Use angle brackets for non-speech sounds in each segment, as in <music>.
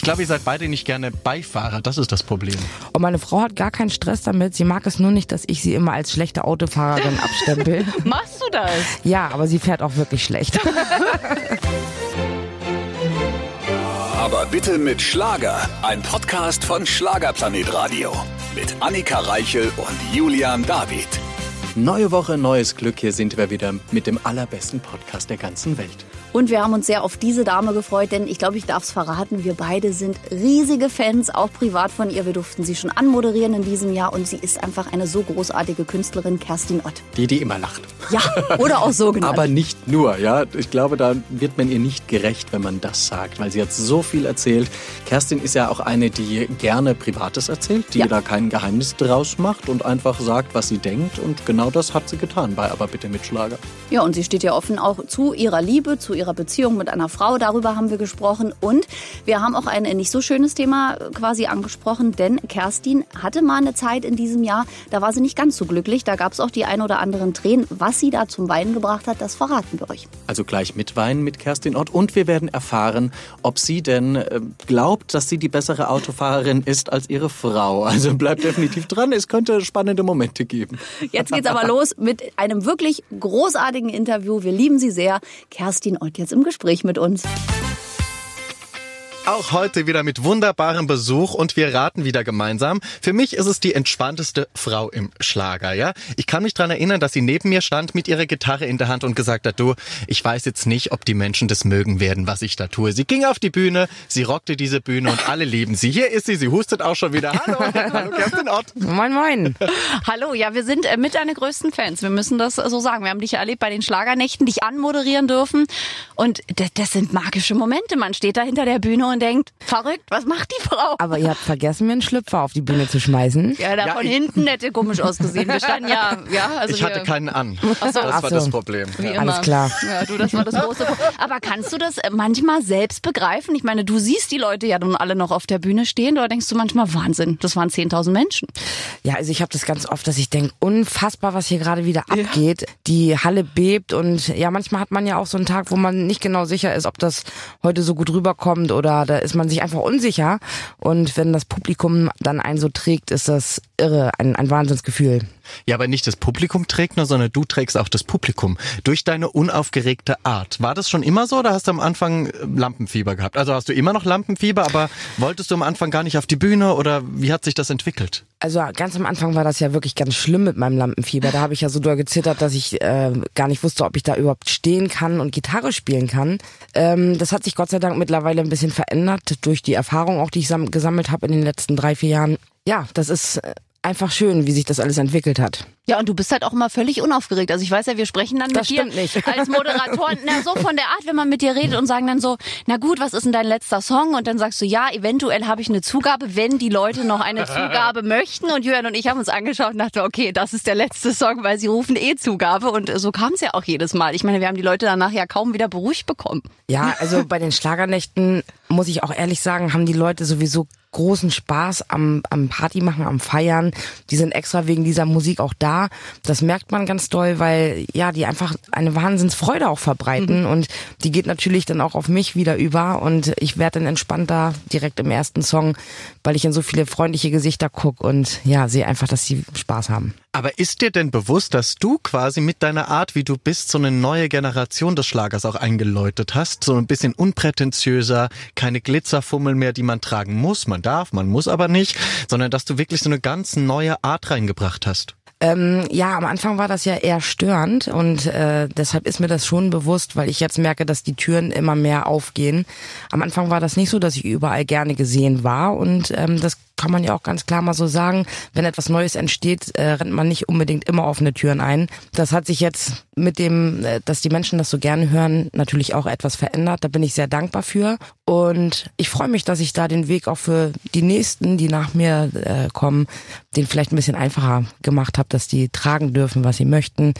Ich glaube, ihr seid beide nicht gerne Beifahrer. Das ist das Problem. Und meine Frau hat gar keinen Stress damit. Sie mag es nur nicht, dass ich sie immer als schlechte Autofahrerin <laughs> abstempel. Machst du das? Ja, aber sie fährt auch wirklich schlecht. <laughs> Aber bitte mit Schlager. Ein Podcast von Schlagerplanet Radio. Mit Annika Reichel und Julian David. Neue Woche, neues Glück. Hier sind wir wieder mit dem allerbesten Podcast der ganzen Welt. Und wir haben uns sehr auf diese Dame gefreut, denn ich glaube, ich darf es verraten, wir beide sind riesige Fans, auch privat von ihr. Wir durften sie schon anmoderieren in diesem Jahr und sie ist einfach eine so großartige Künstlerin, Kerstin Ott. Die, die immer lacht. Ja, oder auch so genannt. Aber nicht nur, ja. Ich glaube, da wird man ihr nicht gerecht, wenn man das sagt, weil sie hat so viel erzählt. Kerstin ist ja auch eine, die gerne Privates erzählt, die ja. da kein Geheimnis draus macht und einfach sagt, was sie denkt. Und genau das hat sie getan bei Aber bitte Mitschlager. Ja, und sie steht ja offen auch zu ihrer Liebe, zu ihrer Beziehung mit einer Frau. Darüber haben wir gesprochen. Und wir haben auch ein nicht so schönes Thema quasi angesprochen, denn Kerstin hatte mal eine Zeit in diesem Jahr, da war sie nicht ganz so glücklich. Da gab es auch die ein oder anderen Tränen. Was sie da zum Weinen gebracht hat, das verraten wir euch. Also gleich mit Weinen mit Kerstin Ott. Und wir werden erfahren, ob sie denn äh, glaubt, dass sie die bessere Autofahrerin ist als ihre Frau. Also bleibt definitiv dran. Es könnte spannende Momente geben. Jetzt geht's aber los mit einem wirklich großartigen Interview. Wir lieben sie sehr. Kerstin Ott jetzt im Gespräch mit uns. Auch heute wieder mit wunderbarem Besuch und wir raten wieder gemeinsam. Für mich ist es die entspannteste Frau im Schlager, ja. Ich kann mich dran erinnern, dass sie neben mir stand mit ihrer Gitarre in der Hand und gesagt hat, du, ich weiß jetzt nicht, ob die Menschen das mögen werden, was ich da tue. Sie ging auf die Bühne, sie rockte diese Bühne und alle lieben sie. Hier ist sie, sie hustet auch schon wieder. Hallo, <laughs> hallo Kerstin Ott. Moin, moin. <laughs> Hallo, ja, wir sind äh, mit deine größten Fans. Wir müssen das so sagen. Wir haben dich erlebt bei den Schlagernächten, dich anmoderieren dürfen und das, das sind magische Momente. Man steht da hinter der Bühne und denkt, verrückt, was macht die Frau? Aber ihr habt vergessen, mir einen Schlüpfer auf die Bühne zu schmeißen. Ja, da ja, von hinten hätte komisch ausgesehen. Wir standen ja, ja, also Ich hatte keinen an. Ach so. Das Ach war so. das Problem. Wie ja. Alles klar. Ja, du, das war das große Problem. Aber kannst du das manchmal selbst begreifen? Ich meine, du siehst die Leute ja nun alle noch auf der Bühne stehen, oder denkst du manchmal, Wahnsinn, das waren 10.000 Menschen? Ja, also ich habe das ganz oft, dass ich denke, unfassbar, was hier gerade wieder abgeht. Die Halle bebt und ja, manchmal hat man ja auch so einen Tag, wo man nicht genau sicher ist, ob das heute so gut rüberkommt oder da ist man sich einfach unsicher. Und wenn das Publikum dann einen so trägt, ist das irre, ein, ein Wahnsinnsgefühl. Ja, aber nicht das Publikum trägt nur, sondern du trägst auch das Publikum. Durch deine unaufgeregte Art. War das schon immer so oder hast du am Anfang äh, Lampenfieber gehabt? Also hast du immer noch Lampenfieber, aber wolltest du am Anfang gar nicht auf die Bühne oder wie hat sich das entwickelt? Also ganz am Anfang war das ja wirklich ganz schlimm mit meinem Lampenfieber. Da habe ich ja so doll gezittert, dass ich äh, gar nicht wusste, ob ich da überhaupt stehen kann und Gitarre spielen kann. Ähm, das hat sich Gott sei Dank mittlerweile ein bisschen verändert durch die Erfahrung auch, die ich gesammelt habe in den letzten drei, vier Jahren. Ja, das ist äh, einfach schön, wie sich das alles entwickelt hat. Ja, und du bist halt auch immer völlig unaufgeregt. Also ich weiß ja, wir sprechen dann das mit dir nicht. als Moderatoren, na so von der Art, wenn man mit dir redet und sagen dann so, na gut, was ist denn dein letzter Song? Und dann sagst du, ja, eventuell habe ich eine Zugabe, wenn die Leute noch eine Zugabe möchten. Und Julian und ich haben uns angeschaut und dachten, okay, das ist der letzte Song, weil sie rufen eh Zugabe. Und so kam es ja auch jedes Mal. Ich meine, wir haben die Leute danach ja kaum wieder beruhigt bekommen. Ja, also bei den Schlagernächten muss ich auch ehrlich sagen, haben die Leute sowieso großen Spaß am, am Party machen, am Feiern. Die sind extra wegen dieser Musik auch da. Das merkt man ganz doll, weil ja, die einfach eine Wahnsinnsfreude auch verbreiten mhm. und die geht natürlich dann auch auf mich wieder über und ich werde dann entspannter direkt im ersten Song, weil ich in so viele freundliche Gesichter guck und ja, sehe einfach, dass sie Spaß haben. Aber ist dir denn bewusst, dass du quasi mit deiner Art, wie du bist, so eine neue Generation des Schlagers auch eingeläutet hast? So ein bisschen unprätentiöser, keine Glitzerfummel mehr, die man tragen muss. Man darf, man muss aber nicht, sondern dass du wirklich so eine ganz neue Art reingebracht hast. Ähm, ja, am Anfang war das ja eher störend und äh, deshalb ist mir das schon bewusst, weil ich jetzt merke, dass die Türen immer mehr aufgehen. Am Anfang war das nicht so, dass ich überall gerne gesehen war und ähm, das kann man ja auch ganz klar mal so sagen, wenn etwas Neues entsteht, äh, rennt man nicht unbedingt immer offene Türen ein. Das hat sich jetzt mit dem, äh, dass die Menschen das so gerne hören, natürlich auch etwas verändert. Da bin ich sehr dankbar für. Und ich freue mich, dass ich da den Weg auch für die Nächsten, die nach mir äh, kommen, den vielleicht ein bisschen einfacher gemacht habe, dass die tragen dürfen, was sie möchten.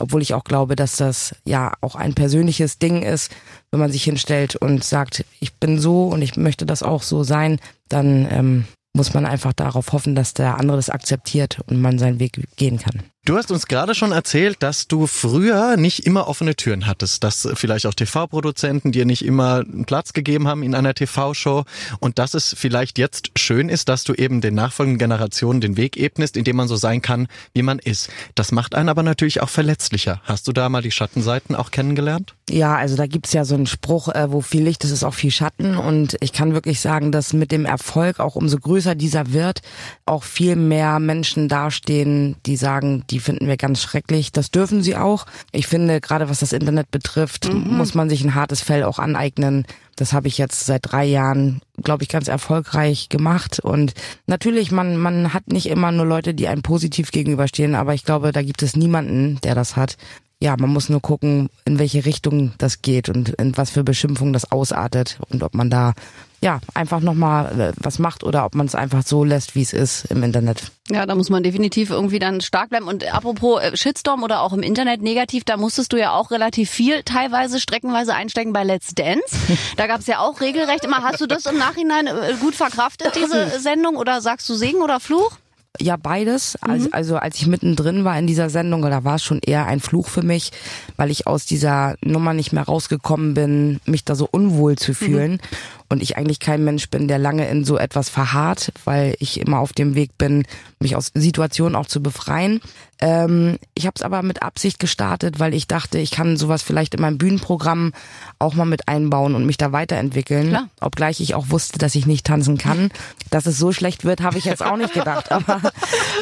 Obwohl ich auch glaube, dass das ja auch ein persönliches Ding ist, wenn man sich hinstellt und sagt, ich bin so und ich möchte das auch so sein, dann ähm, muss man einfach darauf hoffen, dass der andere das akzeptiert und man seinen Weg gehen kann. Du hast uns gerade schon erzählt, dass du früher nicht immer offene Türen hattest, dass vielleicht auch TV-Produzenten dir nicht immer einen Platz gegeben haben in einer TV-Show und dass es vielleicht jetzt schön ist, dass du eben den nachfolgenden Generationen den Weg ebnest, indem man so sein kann, wie man ist. Das macht einen aber natürlich auch verletzlicher. Hast du da mal die Schattenseiten auch kennengelernt? Ja, also da gibt's ja so einen Spruch, äh, wo viel Licht ist, ist auch viel Schatten. Und ich kann wirklich sagen, dass mit dem Erfolg, auch umso größer dieser wird, auch viel mehr Menschen dastehen, die sagen, die finden wir ganz schrecklich. Das dürfen sie auch. Ich finde, gerade was das Internet betrifft, mhm. muss man sich ein hartes Fell auch aneignen. Das habe ich jetzt seit drei Jahren, glaube ich, ganz erfolgreich gemacht. Und natürlich, man, man hat nicht immer nur Leute, die einem positiv gegenüberstehen, aber ich glaube, da gibt es niemanden, der das hat ja, man muss nur gucken, in welche Richtung das geht und in was für Beschimpfungen das ausartet und ob man da ja einfach nochmal äh, was macht oder ob man es einfach so lässt, wie es ist im Internet. Ja, da muss man definitiv irgendwie dann stark bleiben. Und apropos äh, Shitstorm oder auch im Internet negativ, da musstest du ja auch relativ viel teilweise streckenweise einsteigen bei Let's Dance. <laughs> Da gab es ja auch regelrecht immer. Hast du das im Nachhinein äh, gut verkraftet, diese <laughs> Sendung? Oder sagst du Segen oder Fluch? Ja, beides. Mhm. Also, also als ich mittendrin war in dieser Sendung, da war es schon eher ein Fluch für mich, weil ich aus dieser Nummer nicht mehr rausgekommen bin, mich da so unwohl zu fühlen. Mhm und ich eigentlich kein Mensch bin, der lange in so etwas verharrt, weil ich immer auf dem Weg bin, mich aus Situationen auch zu befreien. Ähm, ich habe es aber mit Absicht gestartet, weil ich dachte, ich kann sowas vielleicht in meinem Bühnenprogramm auch mal mit einbauen und mich da weiterentwickeln. Klar. Obgleich ich auch wusste, dass ich nicht tanzen kann. Dass es so schlecht wird, habe ich jetzt auch nicht gedacht. <laughs> Aber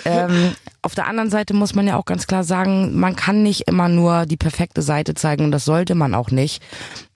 ähm, auf der anderen Seite muss man ja auch ganz klar sagen, man kann nicht immer nur die perfekte Seite zeigen und das sollte man auch nicht.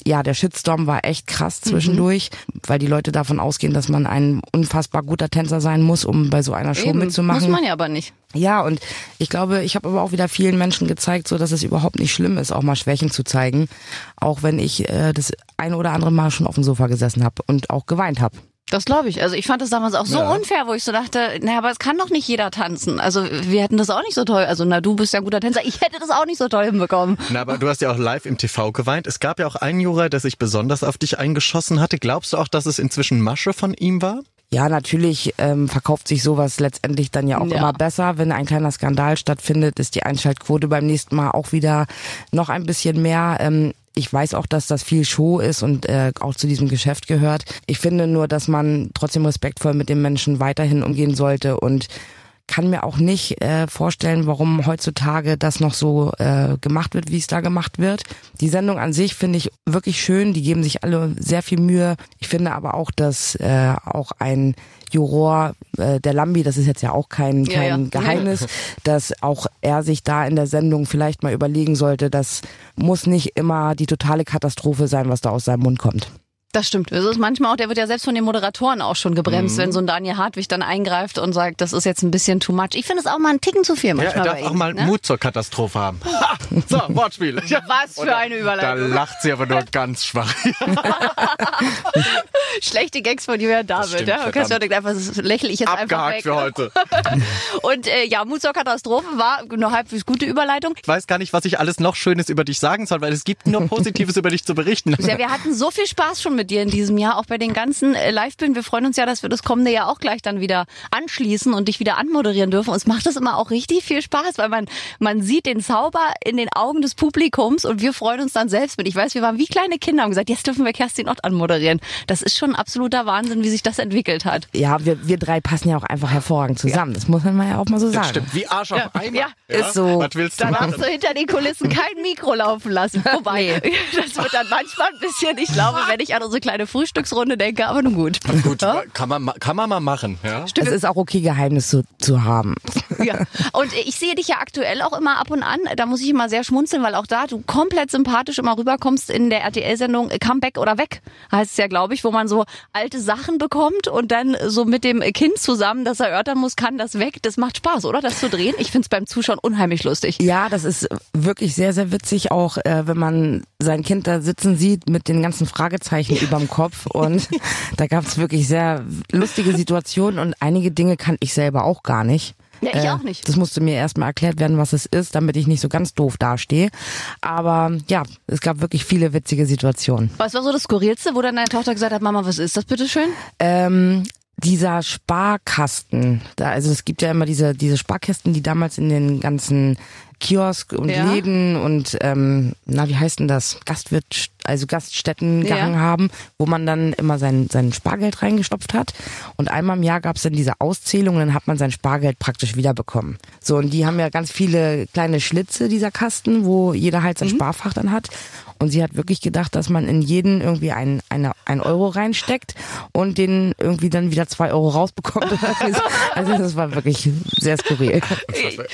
Ja, der Shitstorm war echt krass mhm. zwischendurch, mhm. weil die Leute davon ausgehen, dass man ein unfassbar guter Tänzer sein muss, um bei so einer Show Eben. mitzumachen. Muss man ja aber nicht. Ja, und ich glaube, ich habe aber auch wieder vielen Menschen gezeigt, so dass es überhaupt nicht schlimm ist, auch mal Schwächen zu zeigen, auch wenn ich äh, das eine oder andere Mal schon auf dem Sofa gesessen habe und auch geweint habe. Das glaube ich. Also ich fand das damals auch so ja. unfair, wo ich so dachte, naja, aber es kann doch nicht jeder tanzen. Also wir hätten das auch nicht so toll. Also na, du bist ja ein guter Tänzer. Ich hätte das auch nicht so toll hinbekommen. Na, aber du hast ja auch live im TV geweint. Es gab ja auch einen Juror, der sich besonders auf dich eingeschossen hatte. Glaubst du auch, dass es inzwischen Masche von ihm war? Ja, natürlich ähm, verkauft sich sowas letztendlich dann ja auch ja. immer besser. Wenn ein kleiner Skandal stattfindet, ist die Einschaltquote beim nächsten Mal auch wieder noch ein bisschen mehr. Ähm, ich weiß auch, dass das viel Show ist und äh, auch zu diesem Geschäft gehört. Ich finde nur, dass man trotzdem respektvoll mit dem Menschen weiterhin umgehen sollte und kann mir auch nicht äh, vorstellen, warum heutzutage das noch so äh, gemacht wird, wie es da gemacht wird. Die Sendung an sich finde ich wirklich schön. Die geben sich alle sehr viel Mühe. Ich finde aber auch, dass äh, auch ein Juror, äh, der Lambi, das ist jetzt ja auch kein, kein ja, ja. Geheimnis, dass auch er sich da in der Sendung vielleicht mal überlegen sollte, das muss nicht immer die totale Katastrophe sein, was da aus seinem Mund kommt. Das stimmt. Es ist manchmal auch, der wird ja selbst von den Moderatoren auch schon gebremst, mhm. wenn so ein Daniel Hartwig dann eingreift und sagt, das ist jetzt ein bisschen too much. Ich finde es auch mal einen Ticken zu viel manchmal. Ja, er darf auch mal ne? Mut zur Katastrophe haben. Ha! So, Wortspiel. <laughs> Was für eine Überleitung. Da lacht sie aber nur <laughs> ganz schwach. <laughs> Schlechte Gags von Julian David. Stimmt, ja, okay, denkt einfach, das lächle ich jetzt Abgehakt einfach weg. für heute. und äh, ja, Mut zur Katastrophe war eine halbwegs gute Überleitung. Ich weiß gar nicht, was ich alles noch Schönes über dich sagen soll, weil es gibt nur Positives über dich zu berichten. Ja, wir hatten so viel Spaß schon mit dir in diesem Jahr, auch bei den ganzen äh, Live-Bühnen. Wir freuen uns ja, dass wir das kommende Jahr auch gleich dann wieder anschließen und dich wieder anmoderieren dürfen. Uns macht das immer auch richtig viel Spaß, weil man, man sieht den Zauber in den Augen des Publikums und wir freuen uns dann selbst mit. Ich weiß, wir waren wie kleine Kinder und gesagt, jetzt dürfen wir Kerstin Ott anmoderieren. Das ist schon absoluter Wahnsinn, wie sich das entwickelt hat. Ja, wir, wir drei passen ja auch einfach hervorragend zusammen. Ja. Das muss man ja auch mal so sagen. Das stimmt, wie Arsch auf ja. Eimer. Ja, ja, ist so. Was willst du Dann machen? darfst du hinter den Kulissen kein Mikro laufen lassen. Wobei, <laughs> das wird dann manchmal ein bisschen, ich glaube, wenn ich an unsere kleine Frühstücksrunde denke, aber nun gut. Gut, ja? kann, man, kann man mal machen. Ja? Es ist auch okay, Geheimnis zu, zu haben. <laughs> Ja. Und ich sehe dich ja aktuell auch immer ab und an. Da muss ich immer sehr schmunzeln, weil auch da du komplett sympathisch immer rüberkommst in der RTL-Sendung Comeback oder weg, heißt es ja, glaube ich, wo man so alte Sachen bekommt und dann so mit dem Kind zusammen das erörtern muss, kann das weg. Das macht Spaß, oder? Das zu drehen. Ich finde es beim Zuschauen unheimlich lustig. Ja, das ist wirklich sehr, sehr witzig, auch äh, wenn man sein Kind da sitzen sieht mit den ganzen Fragezeichen überm Kopf. Und da gab es wirklich sehr lustige Situationen und einige Dinge kann ich selber auch gar nicht. Ja, ich äh, auch nicht. Das musste mir erstmal erklärt werden, was es ist, damit ich nicht so ganz doof dastehe. Aber ja, es gab wirklich viele witzige Situationen. Was war so das Skurrilste, wo dann deine Tochter gesagt hat, Mama, was ist das bitte schön? Ähm, dieser Sparkasten, da, also es gibt ja immer diese, diese Sparkästen, die damals in den ganzen Kiosk und Ja. Läden und ähm, na wie heißt denn das Gastwirt also Gaststätten Ja. gehangen haben, wo man dann immer sein sein Spargeld reingestopft hat und einmal im Jahr gab es dann diese Auszählung dann hat man sein Spargeld praktisch wiederbekommen. So und die haben ja ganz viele kleine Schlitze dieser Kasten, wo jeder halt sein Sparfach dann hat und sie hat wirklich gedacht, dass man in jeden irgendwie ein, eine, ein Euro reinsteckt und den irgendwie dann wieder zwei Euro rausbekommt. <laughs> also das war wirklich sehr skurril.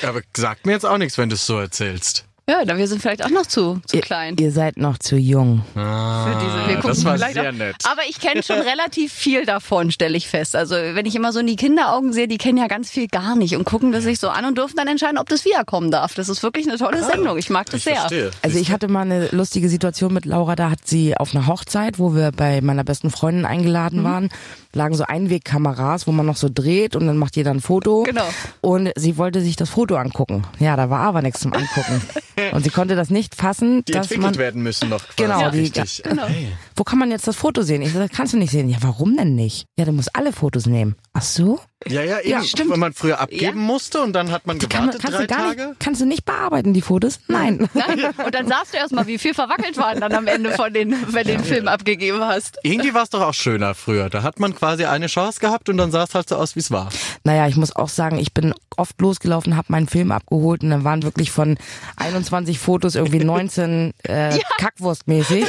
Aber sagt mir jetzt auch nichts, wenn du es so erzählst. Ja, na, wir sind vielleicht auch noch zu, zu Ihr, klein. ihr seid noch zu jung. für diese. Wir gucken das war sehr auch- nett. Aber ich kenne schon <laughs> relativ viel davon, stelle ich fest. Also wenn ich immer so in die Kinderaugen sehe, die kennen ja ganz viel gar nicht und gucken das sich so an und dürfen dann entscheiden, ob das wiederkommen darf. Das ist wirklich eine tolle Sendung. Ich mag das Ich sehr. verstehe. Also ich hatte mal eine lustige Situation mit Laura, da hat sie auf einer Hochzeit, wo wir bei meiner besten Freundin eingeladen waren, lagen so Einwegkameras, wo man noch so dreht und dann macht jeder ein Foto. Genau. Und sie wollte sich das Foto angucken. Ja, da war aber nichts zum Angucken. <laughs> <laughs> Und sie konnte das nicht fassen, Die dass entwickelt man werden müssen noch. Quasi. Genau, die- richtig. Okay. wo kann man jetzt das Foto sehen? Ich sag, kannst du nicht sehen. Ja, warum denn nicht? Ja, du musst alle Fotos nehmen. Ach so? Ja, ja, eben. Ja, stimmt. Wenn man früher abgeben Ja. musste und dann hat man Die kann man, gewartet kannst drei du gar Tage. nicht, kannst du nicht bearbeiten, die Fotos? Nein. <laughs> Nein. Und dann sahst du erstmal, wie viel verwackelt waren dann am Ende von den, wenn du den Film abgegeben hast. Irgendwie war es doch auch schöner früher. Da hat man quasi eine Chance gehabt und dann sah es halt so aus, wie es war. Naja, ich muss auch sagen, ich bin oft losgelaufen, habe meinen Film abgeholt und dann waren wirklich von 21 Fotos irgendwie 19 <laughs> äh, Kackwurstmäßig.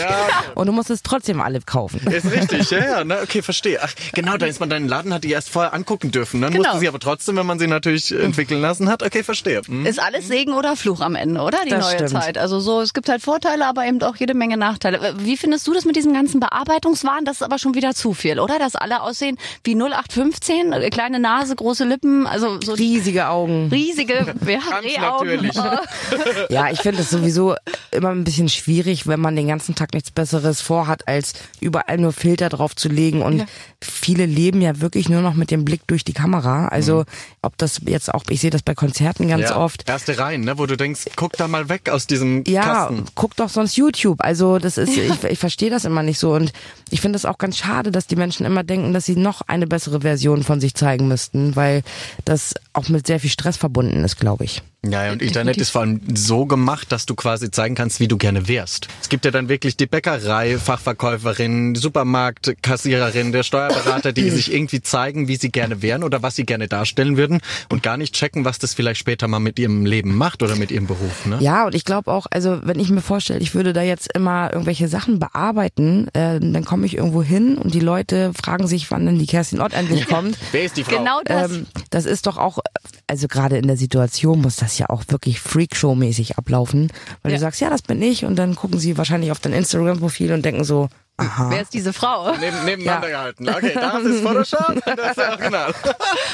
Und du musstest trotzdem alle kaufen. Ist richtig, ja, ja. Ne? Okay, verstehe. Ach, genau, da ist man deinen Laden, hat die erst vorher angucken dürfen. Dann Genau. musste sie aber trotzdem, wenn man sie natürlich entwickeln lassen hat. Okay, verstehe. Hm. Ist alles Segen oder Fluch am Ende, oder? Die Das neue stimmt. Zeit. Also so, es gibt halt Vorteile, aber eben auch jede Menge Nachteile. Wie findest du das mit diesem ganzen Bearbeitungswahn? Das ist aber schon wieder zu viel, oder? Dass alle aussehen wie 0815, äh, kleine Nase, große Lippen, also so Riesige Augen. riesige <laughs> ja, Rehaugen. natürlich. <laughs> Ja, ich finde es sowieso immer ein bisschen schwierig, wenn man den ganzen Tag nichts Besseres vorhat, als überall nur Filter drauf zu legen. Und viele leben ja wirklich nur noch mit dem Blick durch die Kamera. Also ob das jetzt auch, ich sehe das bei Konzerten ganz ja. oft. Erste Reihen, ne, wo du denkst, guck da mal weg aus diesem Ja, Kasten. guck doch sonst YouTube. Also das ist, ich, ich verstehe das immer nicht so und ich finde es auch ganz schade, dass die Menschen immer denken, dass sie noch eine bessere Version von sich zeigen müssten, weil das auch mit sehr viel Stress verbunden ist, glaube ich. Ja, und Internet ist vor allem so gemacht, dass du quasi zeigen kannst, wie du gerne wärst. Es gibt ja dann wirklich die Bäckerei, Fachverkäuferin, die Supermarktkassiererin, der Steuerberater, die <clears throat> sich irgendwie zeigen, wie sie gerne wären oder was sie gerne darstellen würden und gar nicht checken, was das vielleicht später mal mit ihrem Leben macht oder mit ihrem Beruf. Ne? Ja, und ich glaube auch, also wenn ich mir vorstelle, ich würde da jetzt immer irgendwelche Sachen bearbeiten, äh, dann komme ich irgendwo hin und die Leute fragen sich, wann denn die Kerstin Ott endlich kommt. Wer ist die Frau? Genau das. Ähm, das ist doch auch, also gerade in der Situation muss das ja auch wirklich Freakshow-mäßig ablaufen, weil Ja. du sagst, ja, das bin ich und dann gucken sie wahrscheinlich auf dein Instagram-Profil und denken so, aha. Wer ist diese Frau? Neben, nebeneinander gehalten. Okay, das ist Photoshop, das ist Original.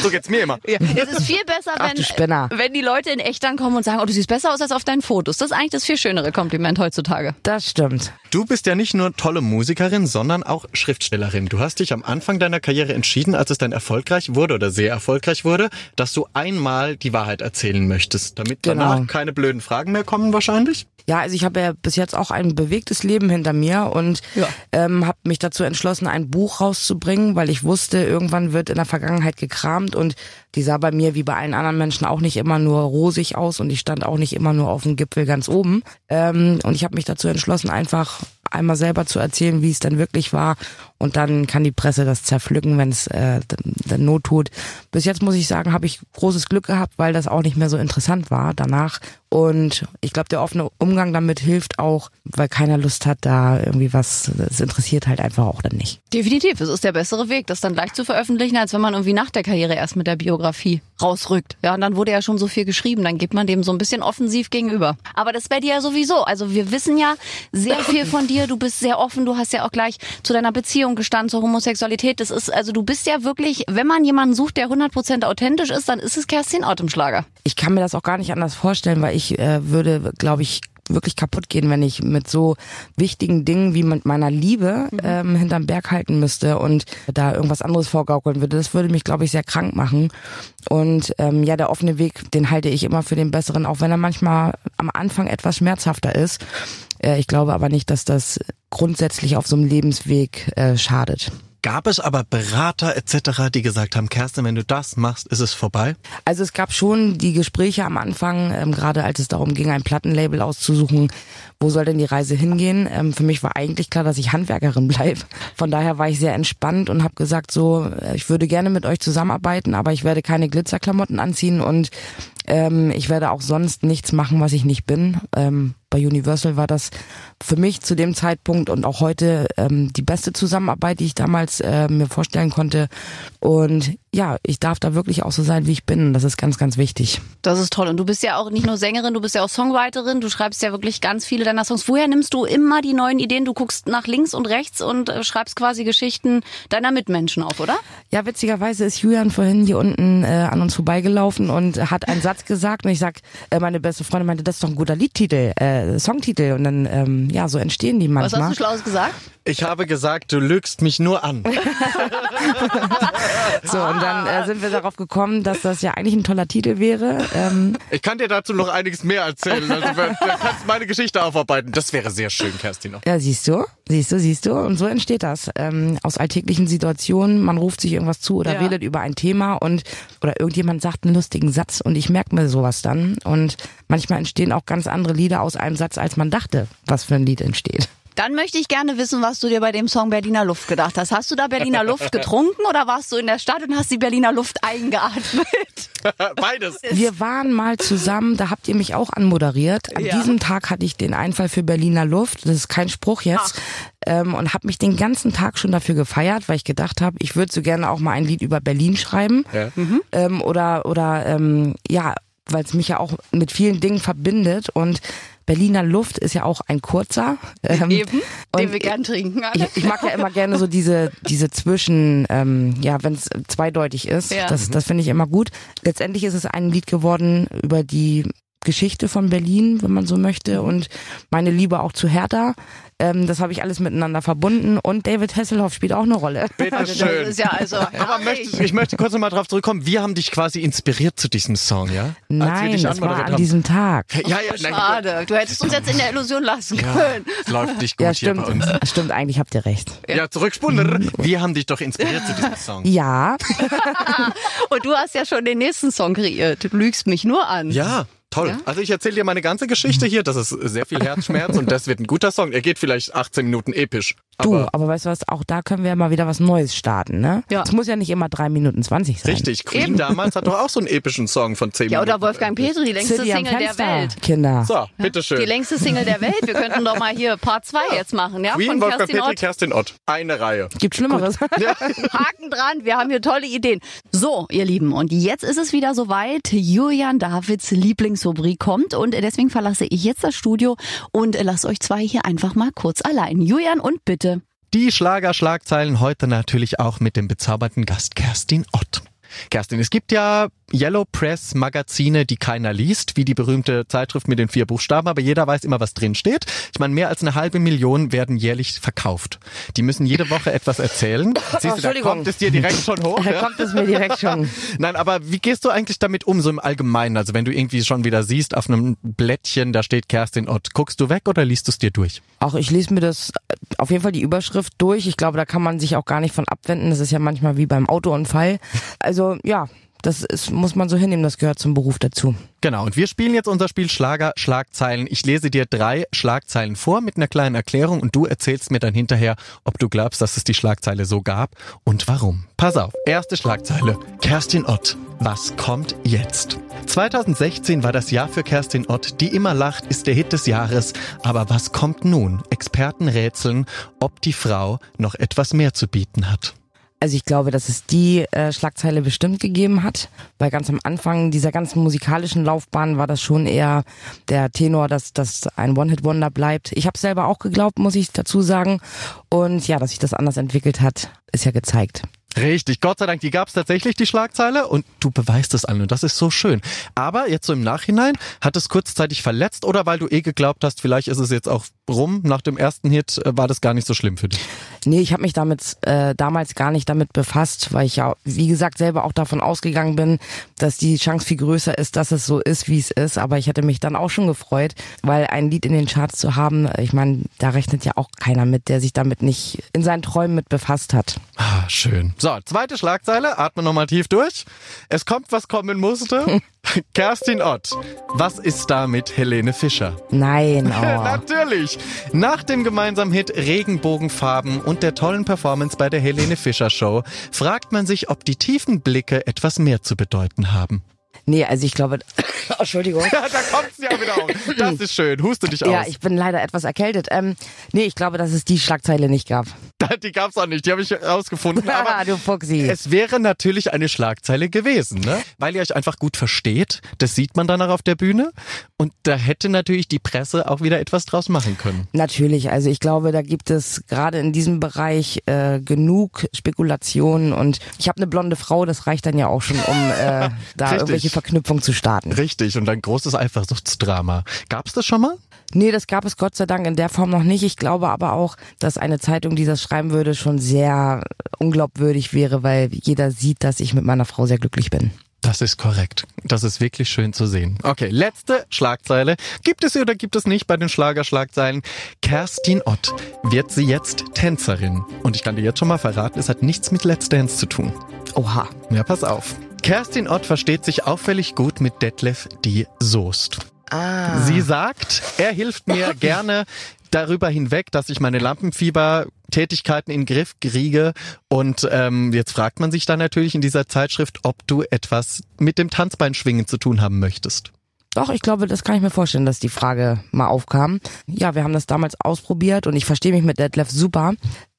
So geht's mir immer. Ja. Es ist viel besser, Ach, wenn, wenn die Leute in echt dann kommen und sagen, oh, du siehst besser aus als auf deinen Fotos. Das ist eigentlich das viel schönere Kompliment heutzutage. Das stimmt. Du bist ja nicht nur tolle Musikerin, sondern auch Schriftstellerin. Du hast dich am Anfang deiner Karriere entschieden, als es dann erfolgreich wurde oder sehr erfolgreich wurde, dass du einmal die Wahrheit erzählen möchtest, damit Genau. danach keine blöden Fragen mehr kommen wahrscheinlich. Ja, also ich habe ja bis jetzt auch ein bewegtes Leben hinter mir und Ja. Ähm, habe mich dazu entschlossen, ein Buch rauszubringen, weil ich wusste, irgendwann wird in der Vergangenheit gekramt und die sah bei mir wie bei allen anderen Menschen auch nicht immer nur rosig aus und ich stand auch nicht immer nur auf dem Gipfel ganz oben. Ähm, und ich habe mich dazu entschlossen, einfach einmal selber zu erzählen, wie es dann wirklich war. Und dann kann die Presse das zerpflücken, wenn es äh, dann Not tut. Bis jetzt muss ich sagen, habe ich großes Glück gehabt, weil das auch nicht mehr so interessant war danach. Und ich glaube, der offene Umgang damit hilft auch, weil keiner Lust hat, da irgendwie was, es interessiert halt einfach auch dann nicht. Definitiv, es ist der bessere Weg, das dann gleich zu veröffentlichen, als wenn man irgendwie nach der Karriere erst mit der Biografie rausrückt. Ja, und dann wurde ja schon so viel geschrieben, dann geht man dem so ein bisschen offensiv gegenüber. Aber das bei dir ja sowieso. Also wir wissen ja sehr <laughs> viel von dir. Du bist sehr offen. Du hast ja auch gleich zu deiner Beziehung gestanden, zur Homosexualität. Das ist, also du bist ja wirklich, wenn man jemanden sucht, der 100% authentisch ist, dann ist es Kerstin Ott im Schlager. Ich kann mir das auch gar nicht anders vorstellen, weil ich äh, würde, glaube ich, wirklich kaputt gehen, wenn ich mit so wichtigen Dingen wie mit meiner Liebe ähm, hinterm Berg halten müsste und da irgendwas anderes vorgaukeln würde. Das würde mich, glaube ich, sehr krank machen. Und ähm, ja, der offene Weg, den halte ich immer für den besseren, auch wenn er manchmal am Anfang etwas schmerzhafter ist. Äh, ich glaube aber nicht, dass das grundsätzlich auf so einem Lebensweg äh, schadet. Gab es aber Berater etc., die gesagt haben, Kerstin, wenn du das machst, ist es vorbei? Also es gab schon die Gespräche am Anfang, ähm, gerade als es darum ging, ein Plattenlabel auszusuchen, wo soll denn die Reise hingehen. Ähm, für mich war eigentlich klar, dass ich Handwerkerin <laughs> bleibe. Von daher war ich sehr entspannt und habe gesagt, so, äh, ich würde gerne mit euch zusammenarbeiten, aber ich werde keine Glitzerklamotten anziehen und ähm, ich werde auch sonst nichts machen, was ich nicht bin. Ähm, bei Universal war das für mich zu dem Zeitpunkt und auch heute ähm, die beste Zusammenarbeit, die ich damals äh, mir vorstellen konnte. Und ja, ich darf da wirklich auch so sein, wie ich bin. Das ist ganz, ganz wichtig. Das ist toll. Und du bist ja auch nicht nur Sängerin, du bist ja auch Songwriterin. Du schreibst ja wirklich ganz viele deiner Songs. Woher nimmst du immer die neuen Ideen? Du guckst nach links und rechts und äh, schreibst quasi Geschichten deiner Mitmenschen auf, oder? Ja, witzigerweise ist Julian vorhin hier unten äh, an uns vorbeigelaufen und hat einen Satz gesagt und ich sag, äh, meine beste Freundin meinte, das ist doch ein guter Liedtitel, äh, Songtitel und dann ähm, ja, so entstehen die manchmal. Was hast du Schlaues gesagt? Ich habe gesagt, du lügst mich nur an. <laughs> so, und dann äh, sind wir darauf gekommen, dass das ja eigentlich ein toller Titel wäre. Ähm, ich kann dir dazu noch einiges mehr erzählen. Also, du kannst meine Geschichte aufarbeiten. Das wäre sehr schön, Kerstin. Ja, siehst du, siehst du, siehst du. Und so entsteht das. Ähm, aus alltäglichen Situationen, man ruft sich irgendwas zu oder ja. redet über ein Thema und oder irgendjemand sagt einen lustigen Satz und ich merke mir sowas dann. Und manchmal entstehen auch ganz andere Lieder aus einem Satz, als man dachte, was für ein Lied entsteht. Dann möchte ich gerne wissen, was du dir bei dem Song Berliner Luft gedacht hast. Hast du da Berliner Luft <laughs> getrunken oder warst du in der Stadt und hast die Berliner Luft eingeatmet? <laughs> Beides. Wir waren mal zusammen, da habt ihr mich auch anmoderiert. An ja. diesem Tag hatte ich den Einfall für Berliner Luft. Das ist kein Spruch jetzt. Ähm, und habe mich den ganzen Tag schon dafür gefeiert, weil ich gedacht habe, ich würde so gerne auch mal ein Lied über Berlin schreiben. Ja. Mhm. Ähm, oder oder ähm, ja, weil es mich ja auch mit vielen Dingen verbindet und Berliner Luft ist ja auch ein kurzer. Ähm, Eben, den wir gern trinken. Ich, ich, mag ja immer gerne so diese, diese Zwischen, ähm, ja, wenn es zweideutig ist. Ja. Das, das finde ich immer gut. Letztendlich ist es ein Lied geworden über die Geschichte von Berlin, wenn man so möchte, und meine Liebe auch zu Hertha. Ähm, das habe ich alles miteinander verbunden und David Hasselhoff spielt auch eine Rolle. Bitte schön. Das ist ja also Aber möchte, ich möchte kurz nochmal drauf zurückkommen. Wir haben dich quasi inspiriert zu diesem Song, ja? Nein, das war an haben. diesem Tag. Ja, ja, nein, Schade. Du hättest uns jetzt in der Illusion lassen können. Ja, läuft nicht gut ja, stimmt, hier bei uns. <laughs> Stimmt, eigentlich habt ihr recht. Ja, zurückspulen. Wir haben dich doch inspiriert zu diesem Song. Ja. <laughs> und du hast ja schon den nächsten Song kreiert. Du lügst mich nur an. Ja. Toll. Ja? Also ich erzähle dir meine ganze Geschichte hier. Das ist sehr viel Herzschmerz und das wird ein guter Song. Er geht vielleicht 18 Minuten episch. Du, aber weißt du was, auch da können wir ja mal wieder was Neues starten, ne? Ja. Es muss ja nicht immer drei Minuten zwanzig sein. Richtig, Queen Eben. damals hat doch auch so einen epischen Song von zehn ja, Minuten. Ja, oder Wolfgang Petri, die längste City Single der Welt. Kinder. So, bitteschön. Die längste Single der Welt. Wir könnten doch mal hier Part 2 ja. jetzt machen, ja? Queen, von Wolfgang Kerstin Petri, Ott. Kerstin Ott. Eine Reihe. Gibt Schlimmeres. Ja. <laughs> Haken dran, wir haben hier tolle Ideen. So, ihr Lieben, und jetzt ist es wieder soweit. Julian Davids Lieblingsrubrik kommt und deswegen verlasse ich jetzt das Studio und lasse euch zwei hier einfach mal kurz allein. Julian und bitte. Die Schlager-Schlagzeilen heute natürlich auch mit dem bezauberten Gast Kerstin Ott. Kerstin, es gibt ja Yellow Press Magazine, die keiner liest, wie die berühmte Zeitschrift mit den vier Buchstaben, aber jeder weiß immer, was drin steht. Ich meine, mehr als eine halbe Million werden jährlich verkauft. Die müssen jede Woche etwas erzählen. <laughs> Siehst du, da kommt es dir direkt schon hoch. Da ja? kommt es mir direkt schon. <laughs> Nein, aber wie gehst du eigentlich damit um, so im Allgemeinen? Also wenn du irgendwie schon wieder siehst, auf einem Blättchen, da steht Kerstin Ott, guckst du weg oder liest du es dir durch? Auch ich lese mir das auf jeden Fall die Überschrift durch. Ich glaube, da kann man sich auch gar nicht von abwenden. Das ist ja manchmal wie beim Autounfall. Also ja, das ist, muss man so hinnehmen, das gehört zum Beruf dazu. Genau, und wir spielen jetzt unser Spiel Schlager, Schlagzeilen. Ich lese dir drei Schlagzeilen vor mit einer kleinen Erklärung und du erzählst mir dann hinterher, ob du glaubst, dass es die Schlagzeile so gab und warum. Pass auf, erste Schlagzeile. Kerstin Ott, was kommt jetzt? 2016 war das Jahr für Kerstin Ott. Die immer lacht, ist der Hit des Jahres. Aber was kommt nun? Experten rätseln, ob die Frau noch etwas mehr zu bieten hat. Also ich glaube, dass es die äh, Schlagzeile bestimmt gegeben hat, weil ganz am Anfang dieser ganzen musikalischen Laufbahn war das schon eher der Tenor, dass das ein One-Hit-Wonder bleibt. Ich habe selber auch geglaubt, muss ich dazu sagen. Und ja, dass sich das anders entwickelt hat, ist ja gezeigt. Richtig, Gott sei Dank, die gab es tatsächlich, die Schlagzeile, und du beweist es allen und das ist so schön. Aber jetzt so im Nachhinein, hat es kurzzeitig verletzt oder weil du eh geglaubt hast, vielleicht ist es jetzt auch rum, nach dem ersten Hit äh, war das gar nicht so schlimm für dich. Nee, ich habe mich damit äh, damals gar nicht damit befasst, weil ich ja, wie gesagt, selber auch davon ausgegangen bin, dass die Chance viel größer ist, dass es so ist, wie es ist. Aber ich hätte mich dann auch schon gefreut, weil ein Lied in den Charts zu haben, ich meine, da rechnet ja auch keiner mit, der sich damit nicht in seinen Träumen mit befasst hat. Ah, schön. So, zweite Schlagzeile, atme nochmal tief durch. Es kommt, was kommen musste. <laughs> <laughs> Kerstin Ott. Was ist da mit Helene Fischer? Nein, <laughs> oh. Natürlich. Nach dem gemeinsamen Hit Regenbogenfarben und der tollen Performance bei der Helene Fischer Show fragt man sich, ob die tiefen Blicke etwas mehr zu bedeuten haben. Nee, also ich glaube, <coughs> Entschuldigung. Da kommt's ja wieder auf. Das ist schön. Huste dich aus. Ja, ich bin leider etwas erkältet. Ähm, nee, ich glaube, dass es die Schlagzeile nicht gab. Die gab's auch nicht. Die habe ich rausgefunden. <laughs> Aber du Fuchsi. es wäre natürlich eine Schlagzeile gewesen, ne? Weil ihr euch einfach gut versteht. Das sieht man dann auch auf der Bühne. Und da hätte natürlich die Presse auch wieder etwas draus machen können. Natürlich, also ich glaube, da gibt es gerade in diesem Bereich äh, genug Spekulationen und ich habe eine blonde Frau, das reicht dann ja auch schon, um äh, <laughs> da Richtig. irgendwelche Verknüpfungen zu starten. Richtig. Und ein großes Eifersuchtsdrama. Gab's das schon mal? Nee, das gab es Gott sei Dank in der Form noch nicht. Ich glaube aber auch, dass eine Zeitung, die das schreiben würde, schon sehr unglaubwürdig wäre, weil jeder sieht, dass ich mit meiner Frau sehr glücklich bin. Das ist korrekt. Das ist wirklich schön zu sehen. Okay, letzte Schlagzeile. Gibt es sie oder gibt es nicht bei den Schlagerschlagzeilen? Kerstin Ott. Wird sie jetzt Tänzerin? Und ich kann dir jetzt schon mal verraten, es hat nichts mit Let's Dance zu tun. Oha. Ja, pass auf. Kerstin Ott versteht sich auffällig gut mit Detlef die Soest. Ah. Sie sagt, er hilft mir <laughs> gerne darüber hinweg, dass ich meine Lampenfieber-Tätigkeiten in den Griff kriege. Und ähm, jetzt fragt man sich dann natürlich in dieser Zeitschrift, ob du etwas mit dem Tanzbeinschwingen zu tun haben möchtest. Doch, ich glaube, das kann ich mir vorstellen, dass die Frage mal aufkam. Ja, wir haben das damals ausprobiert und ich verstehe mich mit Detlef super.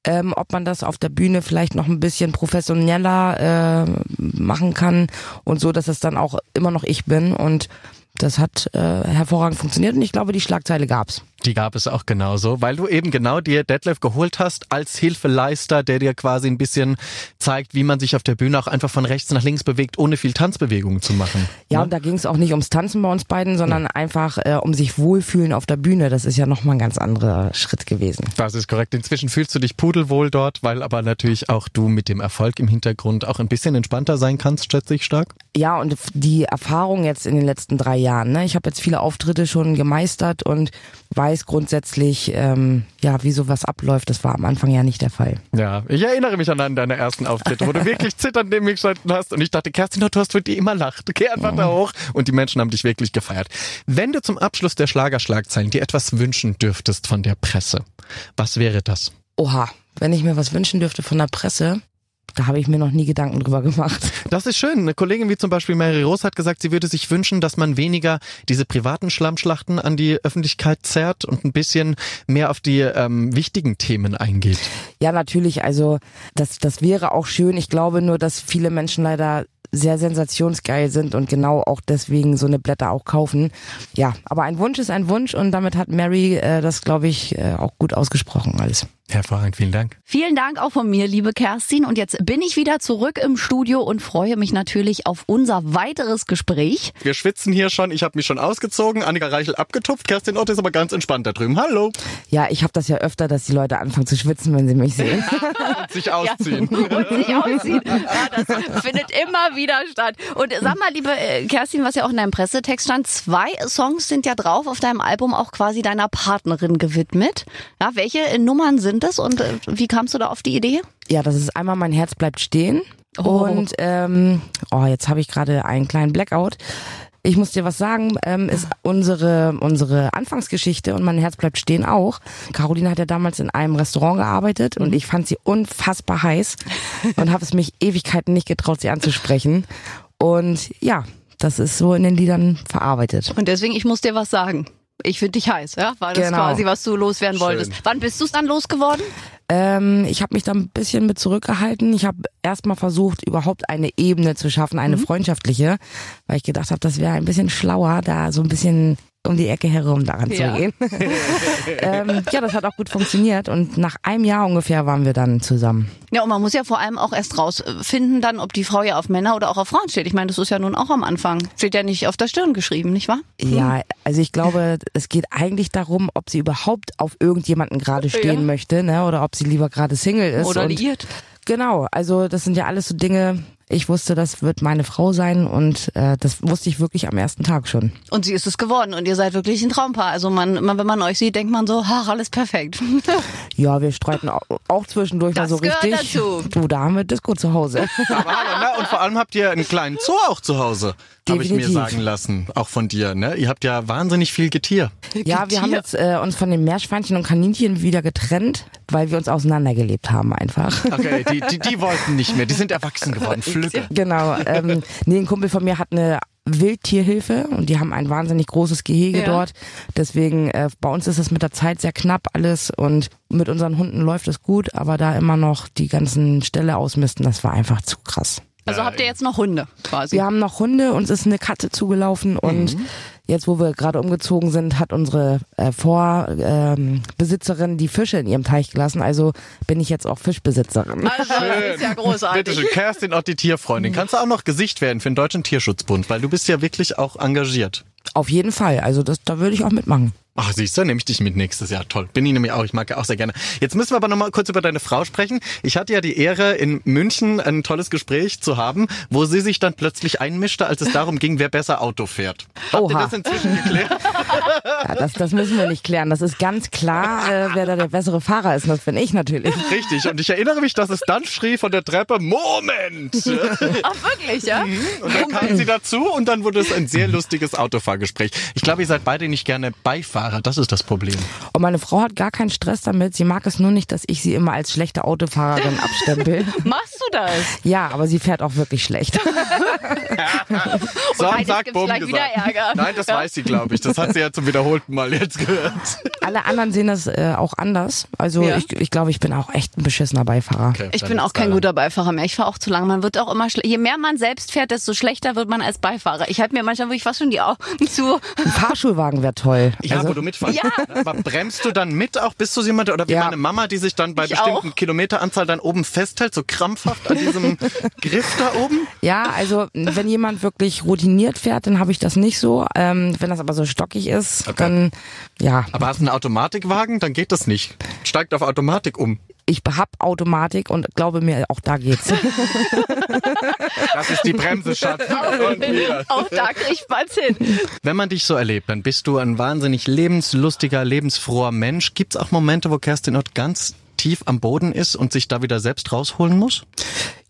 Ähm, ob man das auf der Bühne vielleicht noch ein bisschen professioneller äh, machen kann und so, dass es dann auch immer noch ich bin. Und das hat äh, hervorragend funktioniert und ich glaube, die Schlagzeile gab's. Die gab es auch genauso, weil du eben genau dir Detlef geholt hast als Hilfeleister, der dir quasi ein bisschen zeigt, wie man sich auf der Bühne auch einfach von rechts nach links bewegt, ohne viel Tanzbewegungen zu machen. Ja, Ne? und da ging es auch nicht ums Tanzen bei uns beiden, sondern einfach äh, um sich wohlfühlen auf der Bühne. Das ist ja nochmal ein ganz anderer Schritt gewesen. Das ist korrekt. Inzwischen fühlst du dich pudelwohl dort, weil aber natürlich auch du mit dem Erfolg im Hintergrund auch ein bisschen entspannter sein kannst, schätze ich stark. Ja, und die Erfahrung jetzt in den letzten drei Jahren. Ne? Ich habe jetzt viele Auftritte schon gemeistert und weiß grundsätzlich, ähm, ja, wie sowas abläuft. Das war am Anfang ja nicht der Fall. Ja, ich erinnere mich an einen deiner ersten Auftritte, wo du wirklich zitternd neben mir gestanden hast und ich dachte, Kerstin, du hast für die immer lacht. Geh einfach da hoch und die Menschen haben dich wirklich gefeiert. Wenn du zum Abschluss der Schlagerschlagzeilen dir etwas wünschen dürftest von der Presse, was wäre das? Oha, wenn ich mir was wünschen dürfte von der Presse, da habe ich mir noch nie Gedanken drüber gemacht. Das ist schön. Eine Kollegin wie zum Beispiel Mary Rose hat gesagt, sie würde sich wünschen, dass man weniger diese privaten Schlammschlachten an die Öffentlichkeit zerrt und ein bisschen mehr auf die ähm, wichtigen Themen eingeht. Ja, natürlich. Also das, das wäre auch schön. Ich glaube nur, dass viele Menschen leider sehr sensationsgeil sind und genau auch deswegen so eine Blätter auch kaufen. Ja, aber ein Wunsch ist ein Wunsch und damit hat Mary äh, das, glaube ich, äh, auch gut ausgesprochen alles. Hervorragend, vielen Dank. Vielen Dank auch von mir, liebe Kerstin. Und jetzt bin ich wieder zurück im Studio und freue mich natürlich auf unser weiteres Gespräch. Wir schwitzen hier schon. Ich habe mich schon ausgezogen. Annika Reichel abgetupft. Kerstin Ott ist aber ganz entspannt da drüben. Hallo. Ja, ich habe das ja öfter, dass die Leute anfangen zu schwitzen, wenn sie mich sehen. <laughs> Und sich ausziehen. und sich ausziehen. Ja, das findet immer wieder statt. Und sag mal, liebe äh, Kerstin, was ja auch in deinem Pressetext stand, zwei Songs sind ja drauf auf deinem Album auch quasi deiner Partnerin gewidmet. Ja, welche Nummern sind es und äh, wie kamst du da auf die Idee? Ja, das ist einmal mein Herz bleibt stehen. Oh. Und ähm, oh, jetzt habe ich gerade einen kleinen Blackout. Ich muss dir was sagen, ähm, ist unsere unsere Anfangsgeschichte und mein Herz bleibt stehen auch. Caroline hat ja damals in einem Restaurant gearbeitet und ich fand sie unfassbar heiß und habe es mich Ewigkeiten nicht getraut, sie anzusprechen. Und ja, das ist so in den Liedern verarbeitet. Und deswegen, ich muss dir was sagen. Ich finde dich heiß, ja? War das Genau. quasi, was du loswerden Schön. wolltest? Wann bist du es dann losgeworden? Ähm, ich habe mich da ein bisschen mit zurückgehalten. Ich habe erstmal versucht, überhaupt eine Ebene zu schaffen, eine freundschaftliche, weil ich gedacht habe, das wäre ein bisschen schlauer, da so ein bisschen um die Ecke herum daran Ja. zu gehen. <laughs> ähm, ja, das hat auch gut funktioniert und nach einem Jahr ungefähr waren wir dann zusammen. Ja, und man muss ja vor allem auch erst rausfinden, dann, ob die Frau ja auf Männer oder auch auf Frauen steht. Ich meine, das ist ja nun auch am Anfang. Steht ja nicht auf der Stirn geschrieben, nicht wahr? Ja, also ich glaube, es geht eigentlich darum, ob sie überhaupt auf irgendjemanden gerade stehen Ja. möchte, ne, oder ob sie lieber gerade Single ist. Oder liiert. Genau, also das sind ja alles so Dinge. Ich wusste, das wird meine Frau sein und äh, das wusste ich wirklich am ersten Tag schon. Und sie ist es geworden und ihr seid wirklich ein Traumpaar. Also man, man wenn man euch sieht, denkt man so, ach, alles perfekt. <laughs> Ja, wir streiten auch, zwischendurch mal Das so gehört richtig. dazu. Du, da haben wir Disco zu Hause. Aber ne? Und vor allem habt ihr einen kleinen Zoo auch zu Hause. Habe ich mir sagen lassen. Auch von dir, ne? Ihr habt ja wahnsinnig viel Getier. ja, wir haben jetzt äh, uns von den Meerschweinchen und Kaninchen wieder getrennt, weil wir uns auseinandergelebt haben einfach. Okay, die, die, die wollten nicht mehr. Die sind erwachsen geworden. <laughs> Flügge. Genau. Ähm, nee, ein Kumpel von mir hat eine Wildtierhilfe und die haben ein wahnsinnig großes Gehege Ja. dort. Deswegen, äh, bei uns ist es mit der Zeit sehr knapp alles und mit unseren Hunden läuft es gut, aber da immer noch die ganzen Ställe ausmisten, das war einfach zu krass. Also habt ihr jetzt noch Hunde quasi. Wir haben noch Hunde, uns ist eine Katze zugelaufen und jetzt, wo wir gerade umgezogen sind, hat unsere äh, Vorbesitzerin ähm, die Fische in ihrem Teich gelassen. Also bin ich jetzt auch Fischbesitzerin. Also, das ist ja großartig. Bitte schön, Kerstin, auch die Tierfreundin. Kannst du auch noch Gesicht werden für den Deutschen Tierschutzbund, weil du bist ja wirklich auch engagiert. Auf jeden Fall. Also das, da würde ich auch mitmachen. Ach, siehst du, nehme ich dich mit nächstes Jahr. Toll. Bin ich nämlich auch. Ich mag ja auch sehr gerne. Jetzt müssen wir aber noch mal kurz über deine Frau sprechen. Ich hatte ja die Ehre, in München ein tolles Gespräch zu haben, wo sie sich dann plötzlich einmischte, als es darum ging, wer besser Auto fährt. Habt ihr Oha. das inzwischen geklärt? <laughs> Ja, das, das müssen wir nicht klären. Das ist ganz klar, äh, wer da der bessere Fahrer ist. Das bin ich natürlich. Richtig. Und ich erinnere mich, dass es dann schrie von der Treppe, Moment! <laughs> Ach, wirklich, ja? Und dann kam sie dazu und dann wurde es ein sehr lustiges Autofahrgespräch. Ich glaube, ihr seid beide nicht gerne Beifahrer. Das ist das Problem. Und meine Frau hat gar keinen Stress damit. Sie mag es nur nicht, dass ich sie immer als schlechte Autofahrerin <laughs> abstempel. Machst du das? Ja, aber sie fährt auch wirklich schlecht. So, eigentlich sag gibt's Bumm gleich gesagt. wieder Ärger. Nein, das Ja. Weiß sie, glaube ich. Das hat sie ja zum wiederholten Mal jetzt gehört. <laughs> Alle anderen sehen das äh, auch anders. Also Ja. ich, ich glaube, ich bin auch echt ein beschissener Beifahrer. Okay, Ich bin auch kein daran. guter Beifahrer mehr. Ich fahre auch zu lang. Man wird auch immer Je mehr man selbst fährt, desto schlechter wird man als Beifahrer. Ich halte mir manchmal wirklich fast schon die Augen zu. Ein Fahrschulwagen wäre toll. Ja, Also- wo du mitfahren. Ja. <laughs> Aber bremst du dann mit auch? Bist du jemand oder wie Ja. meine Mama, die sich dann bei Ich bestimmten auch. Kilometeranzahl dann oben festhält, so krampfhaft an diesem Griff da oben? Ja, also wenn jemand wirklich routiniert fährt, dann habe ich das nicht so. Ähm, wenn das aber so stockig ist, Okay. dann ja, Aber hast du einen Automatikwagen, dann geht das nicht. Steigt auf Automatik um. ich hab Automatik und glaube mir, auch da geht's. <laughs> Das ist die Bremse, Schatz. <laughs> Auch da kriegt man's hin. Wenn man dich so erlebt, dann bist du ein wahnsinnig lebenslustiger, lebensfroher Mensch. Gibt's auch Momente, wo Kerstin Ott ganz tief am Boden ist und sich da wieder selbst rausholen muss?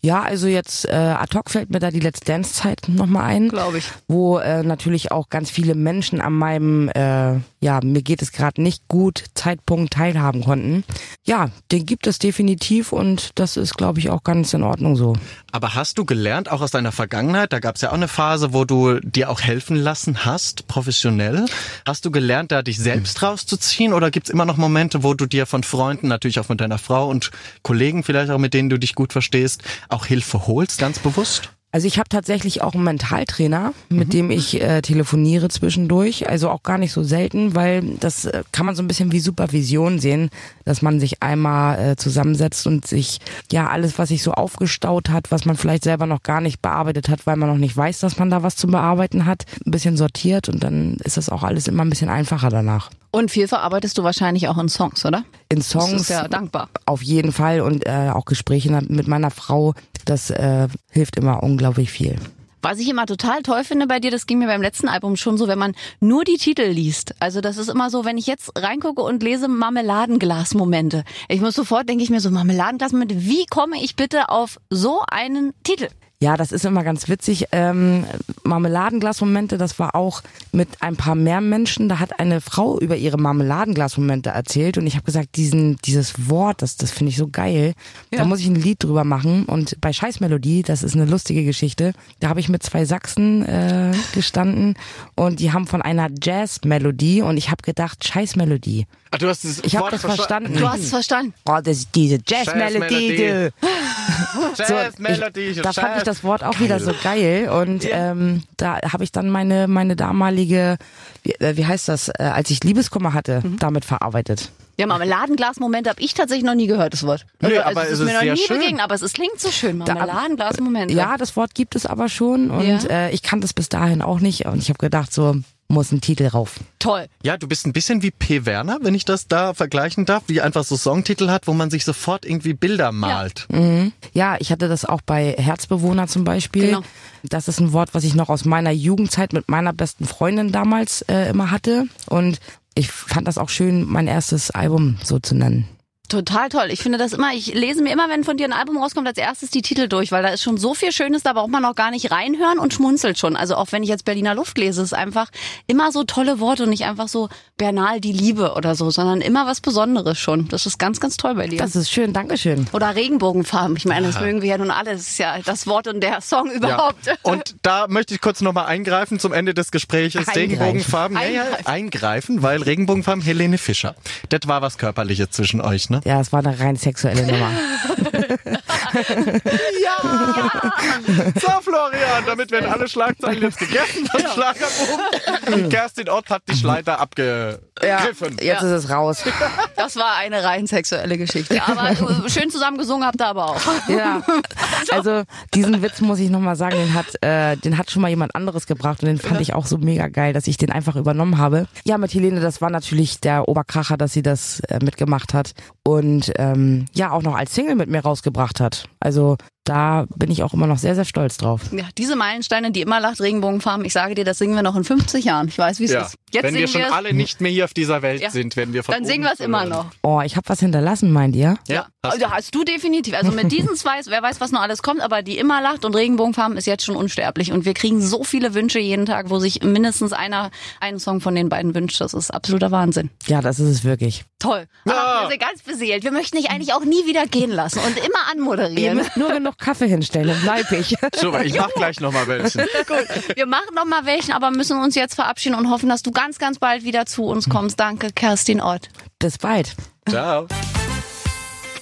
Ja, also jetzt äh, ad hoc fällt mir da die Let's Dance Zeit nochmal ein. Glaube ich. Wo äh, natürlich auch ganz viele Menschen an meinem, äh, ja, mir geht es gerade nicht gut, Zeitpunkt teilhaben konnten. Ja, den gibt es definitiv und das ist, glaube ich, auch ganz in Ordnung so. Aber hast du gelernt, auch aus deiner Vergangenheit, da gab es ja auch eine Phase, wo du dir auch helfen lassen hast, professionell. Hast du gelernt, da dich selbst rauszuziehen oder gibt's immer noch Momente, wo du dir von Freunden, natürlich auch von deiner Frau und Kollegen vielleicht auch, mit denen du dich gut verstehst, auch Hilfe holst, ganz bewusst? Also ich habe tatsächlich auch einen Mentaltrainer, mit dem ich äh, telefoniere zwischendurch. Also auch gar nicht so selten, weil das äh, kann man so ein bisschen wie Supervision sehen, dass man sich einmal äh, zusammensetzt und sich ja alles, was sich so aufgestaut hat, was man vielleicht selber noch gar nicht bearbeitet hat, weil man noch nicht weiß, dass man da was zu bearbeiten hat, ein bisschen sortiert und dann ist das auch alles immer ein bisschen einfacher danach. Und viel verarbeitest du wahrscheinlich auch in Songs, oder? In Das Songs ist ja dankbar. auf jeden Fall und äh, auch Gespräche mit meiner Frau, das äh, hilft immer unglaublich viel. Was ich immer total toll finde bei dir, das ging mir beim letzten Album schon so, wenn man nur die Titel liest. Also das ist immer so, wenn ich jetzt reingucke und lese Marmeladenglas-Momente. Ich muss sofort, denke ich mir so, Marmeladenglas-Momente, wie komme ich bitte auf so einen Titel? Ja, das ist immer ganz witzig. Ähm, Marmeladenglasmomente, das war auch mit ein paar mehr Menschen. Da hat eine Frau über ihre Marmeladenglasmomente erzählt und ich habe gesagt, diesen dieses Wort, das das finde ich so geil. Da muss ich ein Lied drüber machen. Und bei Scheißmelodie, das ist eine lustige Geschichte. Da habe ich mit zwei Sachsen äh, gestanden und die haben von einer Jazzmelodie und ich habe gedacht Scheißmelodie. Ah, du hast das Ich habe das versta- verstanden. Du hast es verstanden. Oh, das ist diese Jazzmelodie. Jazzmelodie. du. <laughs> So, Jazzmelodie, ich, da fand ich das das Wort auch wieder so geil und ähm, da habe ich dann meine meine damalige, wie, äh, wie heißt das, äh, als ich Liebeskummer hatte, Mhm. damit verarbeitet. Ja, Marmeladenglas-Moment habe ich tatsächlich noch nie gehört, das Wort. Nö, Also, aber es es ist mir ist noch nie schön. begegnet, aber es, es klingt so schön, Marmeladenglas-Moment. Ja, das Wort gibt es aber schon und Ja. äh, ich kannte es bis dahin auch nicht und ich habe gedacht, so muss ein Titel rauf. Toll. Ja, du bist ein bisschen wie P. Werner, wenn ich das da vergleichen darf, wie einfach so Songtitel hat, wo man sich sofort irgendwie Bilder malt. Ja, ich hatte das auch bei Herzbewohner zum Beispiel. Genau. Das ist ein Wort, was ich noch aus meiner Jugendzeit mit meiner besten Freundin damals äh, immer hatte. Und ich fand das auch schön, mein erstes Album so zu nennen. Total toll. Ich finde das immer, ich lese mir immer, wenn von dir ein Album rauskommt, als erstes die Titel durch, weil da ist schon so viel Schönes, da braucht man noch gar nicht reinhören und schmunzelt schon. Also auch wenn ich jetzt Berliner Luft lese, ist einfach immer so tolle Worte und nicht einfach so Bernal die Liebe oder so, sondern immer was Besonderes schon. Das ist ganz, ganz toll bei dir. Das ist schön, Dankeschön. oder Regenbogenfarben. Ich meine, das mögen wir ja nun alle. Das ist ja das Wort und der Song überhaupt. Ja. Und da möchte ich kurz nochmal eingreifen zum Ende des Gesprächs. Eingreifen. Regenbogenfarben. Ja, ja, Eingreifen. eingreifen, weil Regenbogenfarben Helene Fischer. Das war was Körperliches zwischen euch, ne? Ja, es war eine rein sexuelle Nummer. <laughs> So, Florian, damit werden alle Schlagzeilen <laughs> jetzt gegessen vom Schlagerboom. Kerstin Ott hat die Schleiter abgegriffen. Jetzt ist es raus. Das war eine rein sexuelle Geschichte. Aber schön zusammen gesungen habt ihr aber auch. Ja, also diesen Witz muss ich nochmal sagen, den hat, äh, den hat schon mal jemand anderes gebracht und den fand ich auch so mega geil, dass ich den einfach übernommen habe. Ja, mit Helene, das war natürlich der Oberkracher, dass sie das äh, mitgemacht hat und ähm, ja auch noch als Single mit mir rausgebracht hat. Also da bin ich auch immer noch sehr, sehr stolz drauf. Ja, diese Meilensteine, die immer lacht, Regenbogenfarben, ich sage dir, das singen wir noch in 50 Jahren. Ich weiß, wie es Ja. ist. Jetzt Wenn wir schon wir alle nicht mehr hier auf dieser Welt Ja. sind, werden wir von dann singen wir es immer noch. Oh, ich habe was hinterlassen, meint ihr? Ja, hast Also hast du definitiv. Also mit diesen zwei, wer weiß, was noch alles kommt, aber die immer lacht und Regenbogenfarben ist jetzt schon unsterblich. Und wir kriegen so viele Wünsche jeden Tag, wo sich mindestens einer einen Song von den beiden wünscht. Das ist absoluter Wahnsinn. Ja, das ist es wirklich. Toll. Ja. Ach, wir sind ganz beseelt. Wir möchten dich eigentlich auch nie wieder gehen lassen und immer Ihr anmoderieren. müsst nur genug Kaffee hinstellen, dann bleib ich. <laughs> Super, ich mach gleich nochmal welchen. <laughs> Gut, wir machen noch mal welchen, aber müssen uns jetzt verabschieden und hoffen, dass du ganz, ganz bald wieder zu uns kommst. Danke, Kerstin Ott. Bis bald. Ciao.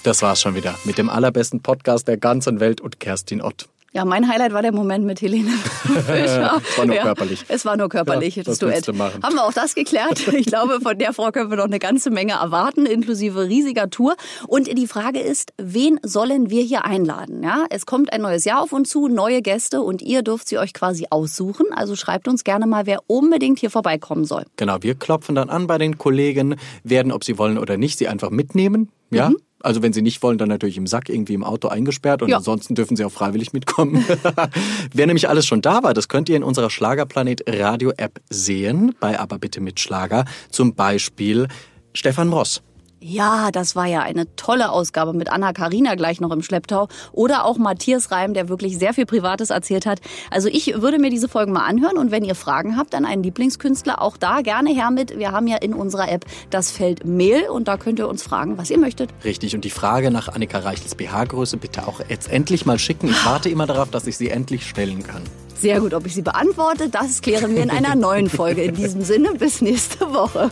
Das war's schon wieder mit dem allerbesten Podcast der ganzen Welt und Kerstin Ott. Ja, mein Highlight war der Moment mit Helene Fischer. <laughs> Es war nur körperlich. Es war nur körperlich, Ja, das willst Duett. du machen? Haben wir auch das geklärt? Ich glaube, von der Frau können wir noch eine ganze Menge erwarten, inklusive riesiger Tour. Und die Frage ist, wen sollen wir hier einladen? Ja, es kommt ein neues Jahr auf uns zu, neue Gäste und ihr dürft sie euch quasi aussuchen. Also schreibt uns gerne mal, wer unbedingt hier vorbeikommen soll. Genau, wir klopfen dann an bei den Kollegen, werden, ob sie wollen oder nicht, sie einfach mitnehmen. Ja. Also wenn sie nicht wollen, dann natürlich im Sack irgendwie im Auto eingesperrt und Ja. ansonsten dürfen sie auch freiwillig mitkommen. <laughs> Wer nämlich alles schon da war, das könnt ihr in unserer Schlagerplanet Radio App sehen, bei Aber bitte mit Schlager. Zum Beispiel Stefan Ross. Ja, das war ja eine tolle Ausgabe mit Anna Karina gleich noch im Schlepptau. Oder auch Matthias Reim, der wirklich sehr viel Privates erzählt hat. Also ich würde mir diese Folgen mal anhören und wenn ihr Fragen habt an einen Lieblingskünstler, auch da gerne her mit. Wir haben ja in unserer App das Feld Mail und da könnt ihr uns fragen, was ihr möchtet. Richtig, und die Frage nach Annika Reichels BH-Größe bitte auch jetzt endlich mal schicken. Ich warte immer darauf, dass ich sie endlich stellen kann. Sehr gut, ob ich sie beantworte, das klären wir in einer neuen Folge. In diesem Sinne, bis nächste Woche.